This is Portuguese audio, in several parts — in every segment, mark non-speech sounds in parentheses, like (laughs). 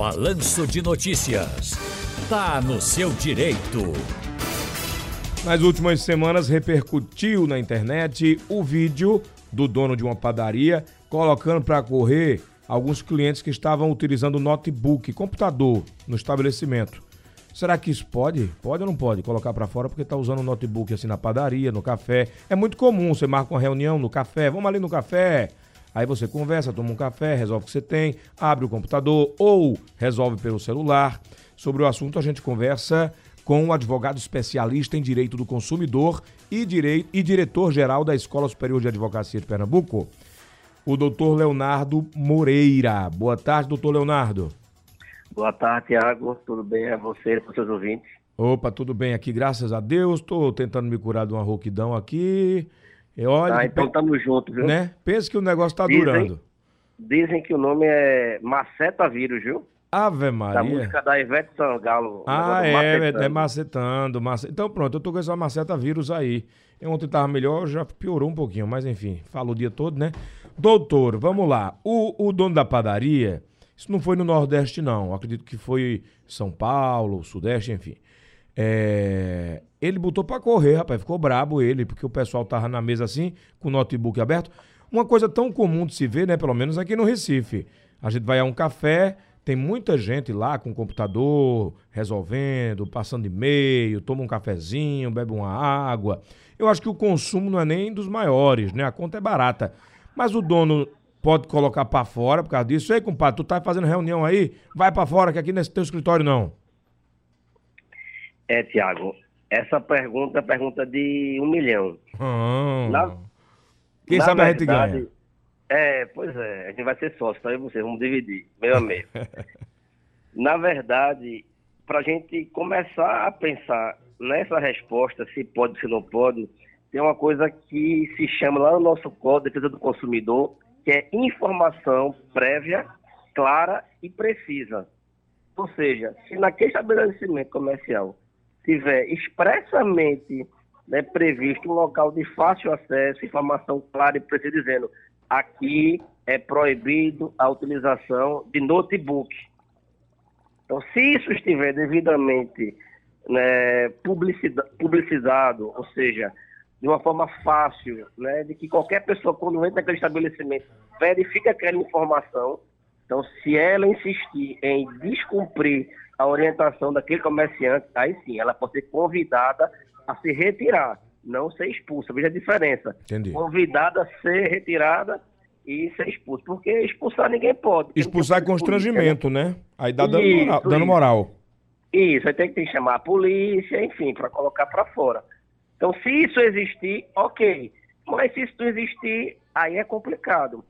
Balanço de Notícias. Tá no seu direito. Nas últimas semanas repercutiu na internet o vídeo do dono de uma padaria colocando para correr alguns clientes que estavam utilizando notebook, computador no estabelecimento. Será que isso pode? Pode ou não pode colocar para fora porque está usando notebook assim na padaria, no café? É muito comum, você marca uma reunião no café, vamos ali no café. Aí você conversa, toma um café, resolve o que você tem, abre o computador ou resolve pelo celular. Sobre o assunto a gente conversa com o advogado especialista em direito do consumidor e, direito, e diretor-geral da Escola Superior de Advocacia de Pernambuco, o doutor Leonardo Moreira. Boa tarde, doutor Leonardo. Boa tarde, Tiago. Tudo bem? É você e seus ouvintes? Opa, tudo bem aqui, graças a Deus. Estou tentando me curar de uma rouquidão aqui. E olha, ah, então estamos juntos, viu? Né? Pensa que o negócio está durando. Dizem que o nome é maceta vírus, viu? Ave Maria. Da música da Ivete Sangalo. Ah, é, macetando. é macetando, macetando. Então pronto, eu tô com essa maceta vírus aí. Ontem tava melhor, já piorou um pouquinho, mas enfim, fala o dia todo, né? Doutor, vamos lá. O, o dono da padaria, isso não foi no Nordeste, não. acredito que foi São Paulo, Sudeste, enfim. É... Ele botou para correr, rapaz. Ficou brabo ele, porque o pessoal tava na mesa assim, com o notebook aberto. Uma coisa tão comum de se ver, né? Pelo menos aqui no Recife. A gente vai a um café, tem muita gente lá com computador, resolvendo, passando e-mail, toma um cafezinho, bebe uma água. Eu acho que o consumo não é nem dos maiores, né? A conta é barata. Mas o dono pode colocar para fora por causa disso. Ei, compadre, tu tá fazendo reunião aí? Vai para fora, que aqui nesse teu escritório não. É, Tiago, essa pergunta é pergunta de um milhão. Ah, na, quem na sabe verdade, a gente ganha. É, pois é, a gente vai ser sócio, tá? E vocês vamos dividir, meu amigo. (laughs) na verdade, para a gente começar a pensar nessa resposta, se pode, se não pode, tem uma coisa que se chama lá no nosso Código de Defesa do Consumidor, que é informação prévia, clara e precisa. Ou seja, se naquele estabelecimento comercial tiver expressamente né, previsto um local de fácil acesso, informação clara e precisa dizendo aqui é proibido a utilização de notebook. Então, se isso estiver devidamente né, publicizado, ou seja, de uma forma fácil, né, de que qualquer pessoa, quando entra naquele estabelecimento, verifica aquela informação. Então, se ela insistir em descumprir a orientação daquele comerciante, aí sim, ela pode ser convidada a se retirar, não ser expulsa. Veja a diferença. Entendi. Convidada a ser retirada e ser expulso. Porque expulsar ninguém pode. Expulsar é constrangimento, né? Aí dá isso, moral, dando moral. Isso, aí tem que chamar a polícia, enfim, para colocar para fora. Então, se isso existir, ok. Mas se isso não existir, aí é complicado.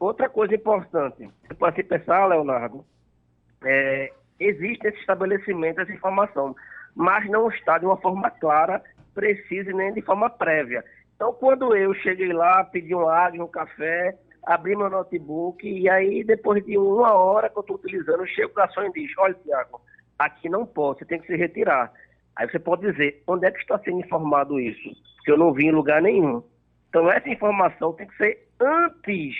Outra coisa importante, para se pensar, Leonardo, é, existe nesse estabelecimento essa informação, mas não está de uma forma clara, precisa nem de forma prévia. Então, quando eu cheguei lá, pedi um água, um café, abri meu notebook, e aí, depois de uma hora que eu estou utilizando, chego para a e diz, olha, Tiago, aqui não pode, você tem que se retirar. Aí você pode dizer, onde é que está sendo informado isso? Porque eu não vi em lugar nenhum. Então essa informação tem que ser antes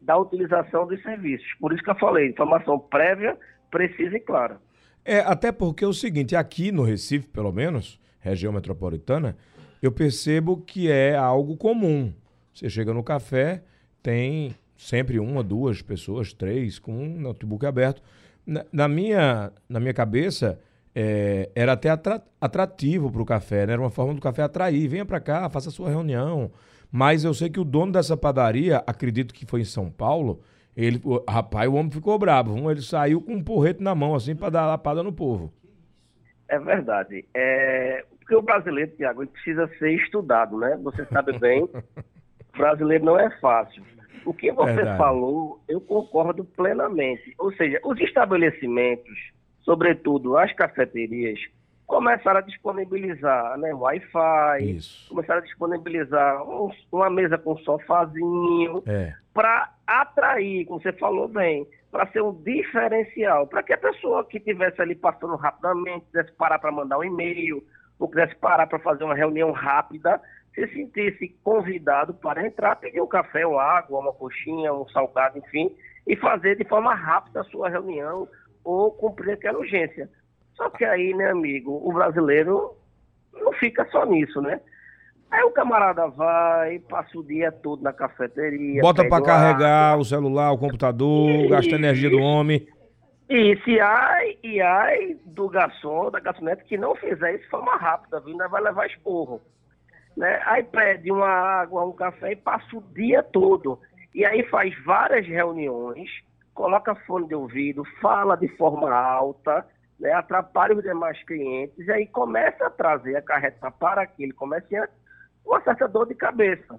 da utilização dos serviços. Por isso que eu falei, informação prévia, precisa e clara. É, até porque é o seguinte, aqui no Recife, pelo menos, região metropolitana, eu percebo que é algo comum. Você chega no café, tem sempre uma, duas pessoas, três, com um notebook aberto. Na, na minha, na minha cabeça, é, era até atrativo para o café, né? Era uma forma do café atrair. Venha para cá, faça sua reunião. Mas eu sei que o dono dessa padaria, acredito que foi em São Paulo, ele, o, rapaz, o homem ficou bravo. Ele saiu com um porrete na mão, assim, para dar lapada no povo. É verdade. É, porque o brasileiro, Tiago, precisa ser estudado, né? Você sabe bem, o (laughs) brasileiro não é fácil. O que você verdade. falou, eu concordo plenamente. Ou seja, os estabelecimentos sobretudo as cafeterias, começaram a disponibilizar né, Wi-Fi, começaram a disponibilizar um, uma mesa com sofazinho, é. para atrair, como você falou bem, para ser um diferencial, para que a pessoa que estivesse ali passando rapidamente, quisesse parar para mandar um e-mail, ou quisesse parar para fazer uma reunião rápida, se sentisse convidado para entrar, pedir um café, uma água, uma coxinha, um salgado, enfim, e fazer de forma rápida a sua reunião ou cumprir aquela urgência. Só que aí, né, amigo, o brasileiro não fica só nisso, né? Aí o camarada vai, passa o dia todo na cafeteria. Bota para carregar o celular, o computador, E- gasta energia do homem. E se ai, e ai do garçom, da garçonete que não fizer isso de forma rápida, viu? Ainda vai levar esporro. Né? Aí pede uma água, um café e passa o dia todo. E aí faz várias reuniões, coloca fone de ouvido, fala de forma alta, né? atrapalha os demais clientes, e aí começa a trazer, acarretar para aquele comerciante uma certa dor de cabeça.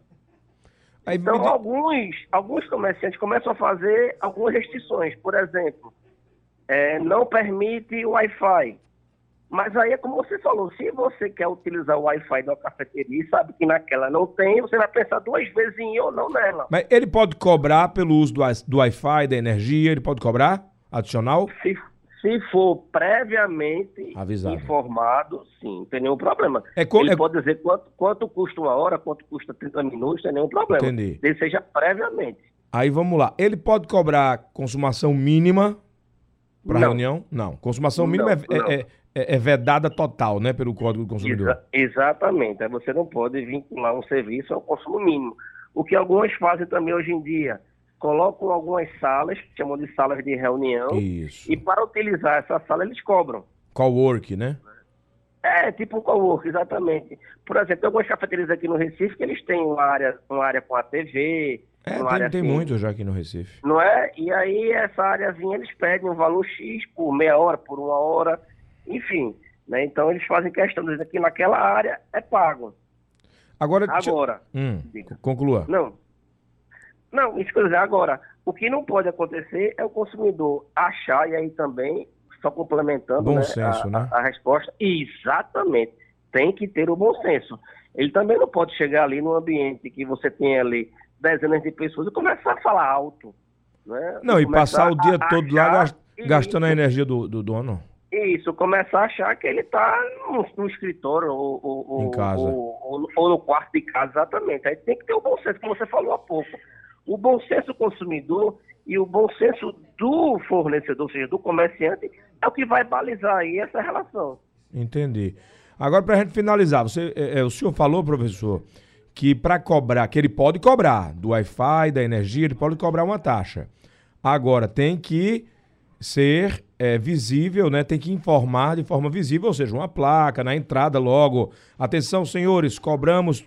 Aí Então, me alguns, alguns comerciantes começam a fazer algumas restrições. Por exemplo, é, não permite Wi-Fi. Mas aí é como você falou, se você quer utilizar o Wi-Fi da cafeteria e sabe que naquela não tem, você vai pensar duas vezes em ir ou não nela. Mas ele pode cobrar pelo uso do, do Wi-Fi, da energia, ele pode cobrar adicional? Se, se for previamente Avisado. informado, sim, não tem nenhum problema. É co- Ele é- pode dizer quanto, quanto custa uma hora, quanto custa 30 minutos, não tem nenhum problema. Entendi. Desde seja previamente. Aí vamos lá. Ele pode cobrar consumação mínima para reunião? Não. Consumação Não, mínima é, não. é- é- é vedada total, né? Pelo Código do Consumidor. Exa- exatamente. Aí você não pode vincular um serviço ao consumo mínimo. O que algumas fazem também hoje em dia, colocam algumas salas, que chamam de salas de reunião, Isso. e para utilizar essa sala eles cobram. Cowork, né? É, tipo um cowork, exatamente. Por exemplo, tem algumas cafeterias aqui no Recife que eles têm uma área, uma área com a TV, É, tem, área tem assim, muito já aqui no Recife. Não é? E aí essa áreazinha eles pedem um valor X por meia hora, por uma hora, enfim. Né? Então eles fazem questão dizer que naquela área é pago. Agora, Agora, Hum, conclua. Não. Não, isso quer dizer, agora, o que não pode acontecer é o consumidor achar, e aí também, só complementando Bom né, senso, a, né? a- a resposta, exatamente, tem que ter o bom senso. Ele também não pode chegar ali num ambiente que você tem ali dezenas de pessoas e começar a falar alto. Né? Não, e começar passar o dia a todo lá gastando a Isso. energia do, do dono. Isso, começar a achar que ele está no, no escritório ou, ou- ou- ou no quarto de casa, exatamente. Aí tem que ter o bom senso, como você falou há pouco. O bom senso do consumidor e o bom senso do fornecedor, ou seja, do comerciante, é o que vai balizar aí essa relação. Entendi. Agora, para a gente finalizar, você, é, é, o senhor falou, professor, que para cobrar, que ele pode cobrar do Wi-Fi, da energia, ele pode cobrar uma taxa. Agora, tem que ser é, visível, né? Tem que informar de forma visível, ou seja, uma placa na entrada logo. Atenção, senhores, cobramos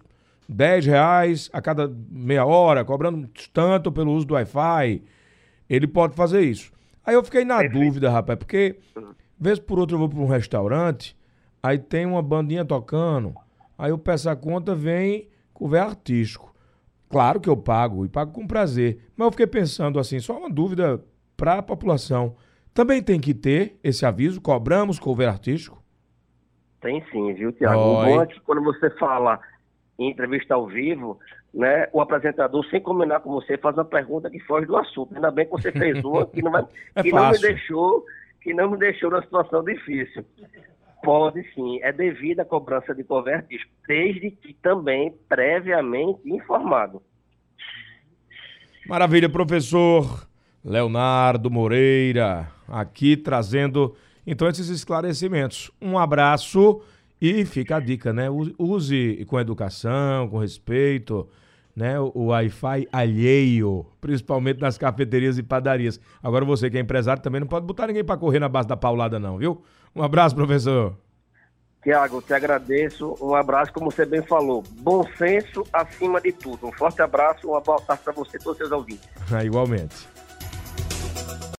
10 reais a cada meia hora, cobrando tanto pelo uso do Wi-Fi. Ele pode fazer isso. Aí eu fiquei na dúvida, rapaz, porque vez por outra eu vou para um restaurante, aí tem uma bandinha tocando, aí eu peço a conta, vem cover artístico. Claro que eu pago e pago com prazer, mas eu fiquei pensando assim, só uma dúvida para a população. Também tem que ter esse aviso, cobramos cover artístico? Tem sim, viu, Tiago? O bom é que quando você fala em entrevista ao vivo, né, o apresentador, sem combinar com você, faz uma pergunta que foge do assunto. Ainda bem que você fez uma que não, vai, (laughs) É que não me deixou, que não me deixou numa situação difícil. Pode sim, é devido à cobrança de covertismo, desde que também previamente informado. Maravilha, professor Leonardo Moreira, aqui trazendo então esses esclarecimentos. Um abraço e fica a dica, né? Use com educação, com respeito, né? O Wi-Fi alheio, principalmente nas cafeterias e padarias. Agora você que é empresário também não pode botar ninguém para correr na base da paulada não, viu? Um abraço, professor. Tiago, te agradeço. Um abraço, como você bem falou. Bom senso acima de tudo. Um forte abraço, um abraço para você e todos os seus ouvintes. (laughs) Igualmente.